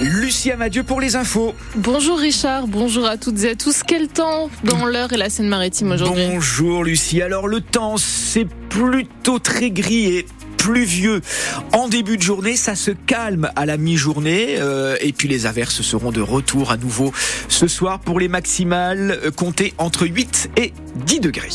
Lucie Madieu pour les infos. Bonjour Richard, bonjour à toutes et à tous. Quel temps dans l'heure et la Seine-Maritime aujourd'hui Bonjour Lucie. Alors le temps, c'est plutôt très gris et pluvieux en début de journée, ça se calme à la mi-journée euh, et puis les averses seront de retour à nouveau ce soir pour les maximales euh, comptées entre 8 et 10 degrés.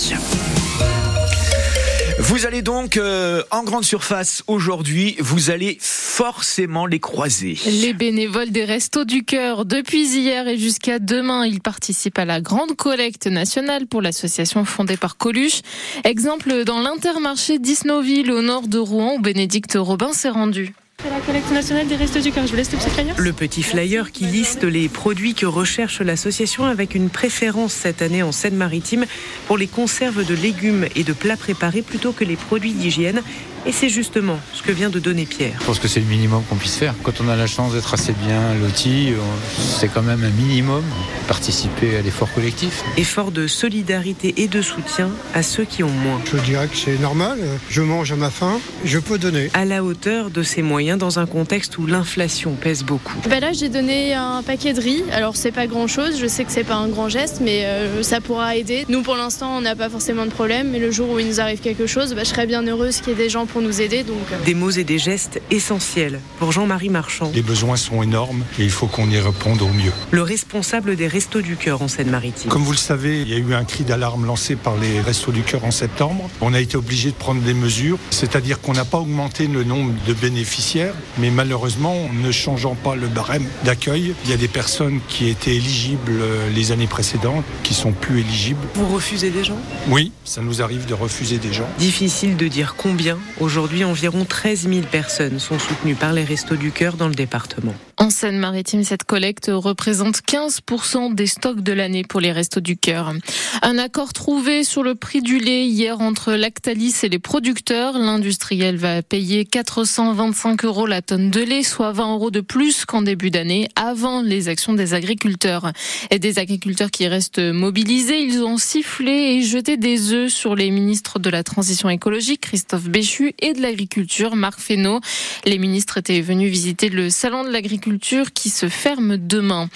Vous allez donc euh, en grande surface aujourd'hui, vous allez forcément les croiser. Les bénévoles des Restos du Cœur, depuis hier et jusqu'à demain, ils participent à la grande collecte nationale pour l'association fondée par Coluche. Exemple dans l'intermarché d'Isnoville au nord de Rouen où Bénédicte Robin s'est rendu. C'est la collecte nationale des restos du cœur. Je vous laisse le petit flyer. Le petit flyer qui liste les produits que recherche l'association avec une préférence cette année en Seine-Maritime pour les conserves de légumes et de plats préparés plutôt que les produits d'hygiène. Et c'est justement ce que vient de donner Pierre. Je pense que c'est le minimum qu'on puisse faire. Quand on a la chance d'être assez bien loti, c'est quand même un minimum participer à l'effort collectif. Effort de solidarité et de soutien à ceux qui ont moins. Je dirais que c'est normal. Je mange à ma faim, je peux donner. À la hauteur de ses moyens dans un contexte où l'inflation pèse beaucoup. Ben là, j'ai donné un paquet de riz. Alors, c'est pas grand chose. Je sais que c'est pas un grand geste, mais euh, ça pourra aider. Nous, pour l'instant, on n'a pas forcément de problème. Mais le jour où il nous arrive quelque chose, ben, je serais bien heureuse qu'il y ait des gens pour nous aider. Donc... euh. Des mots et des gestes essentiels pour Jean-Marie Marchand, Les besoins sont énormes et il faut qu'on y réponde au mieux. le responsable des Restos du Cœur en Seine-Maritime. Comme vous le savez, il y a eu un cri d'alarme lancé par les Restos du Cœur en septembre. On a été obligé de prendre des mesures, c'est-à-dire qu'on n'a pas augmenté le nombre de bénéficiaires, mais malheureusement, ne changeant pas le barème d'accueil, il y a des personnes qui étaient éligibles euh, les années précédentes qui sont plus éligibles. Vous refusez des gens? Oui, ça nous arrive de refuser des gens. Difficile de dire combien. Aujourd'hui, environ 13 000 personnes sont soutenues par les Restos du Cœur dans le département. En Seine-Maritime, cette collecte représente 15% des stocks de l'année pour les Restos du Cœur. Un accord trouvé sur le prix du lait hier entre Lactalis et les producteurs. L'industriel va payer 425 euros la tonne de lait, soit 20 euros de plus qu'en début d'année, avant les actions des agriculteurs. Et des agriculteurs qui restent mobilisés, ils ont sifflé et jeté des œufs sur les ministres de la Transition écologique, Christophe Béchu, et de l'Agriculture, Marc Fesneau. Les ministres étaient venus visiter le salon de l'agriculture qui se ferme demain.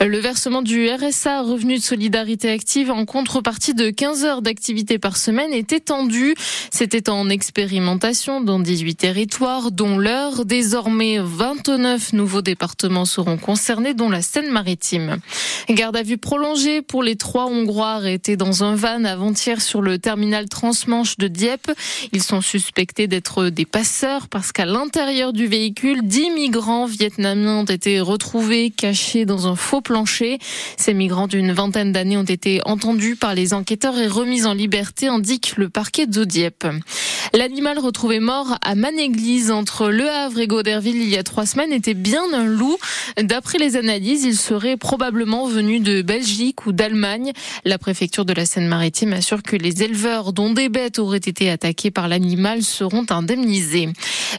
Le versement du RSA, revenu de solidarité active, en contrepartie de 15 heures d'activité par semaine, est étendu. C'était en expérimentation dans 18 territoires, dont l'heure. Désormais, 29 nouveaux départements seront concernés, dont la Seine-Maritime. Garde à vue prolongée pour les trois Hongrois arrêtés dans un van avant-hier sur le terminal transmanche de Dieppe. Ils sont d'être des passeurs parce qu'à l'intérieur du véhicule, 10 migrants vietnamiens ont été retrouvés cachés dans un faux plancher. Ces migrants d'une vingtaine d'années ont été entendus par les enquêteurs et remis en liberté, indique le parquet de Dieppe. L'animal retrouvé mort à Manéglise entre Le Havre et Goderville il y a trois semaines était bien un loup. D'après les analyses, il serait probablement venu de Belgique ou d'Allemagne. La préfecture de la Seine-Maritime assure que les éleveurs dont des bêtes auraient été attaquées par l'animal seront indemnisés.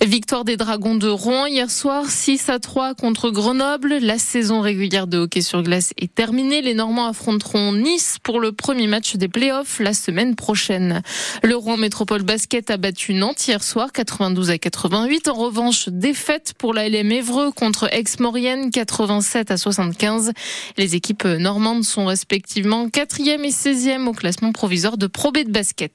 Victoire des Dragons de Rouen hier soir, 6 à 3 contre Grenoble. La saison régulière de hockey sur glace est terminée. Les Normands affronteront Nice pour le premier match des playoffs la semaine prochaine. Le Rouen Métropole Basket Nantes hier soir, 92 à 88. En revanche, défaite pour la LM Évreux contre Aix-Maurienne, 87 à 75. Les équipes normandes sont respectivement 4e et 16e au classement provisoire de Pro B de basket.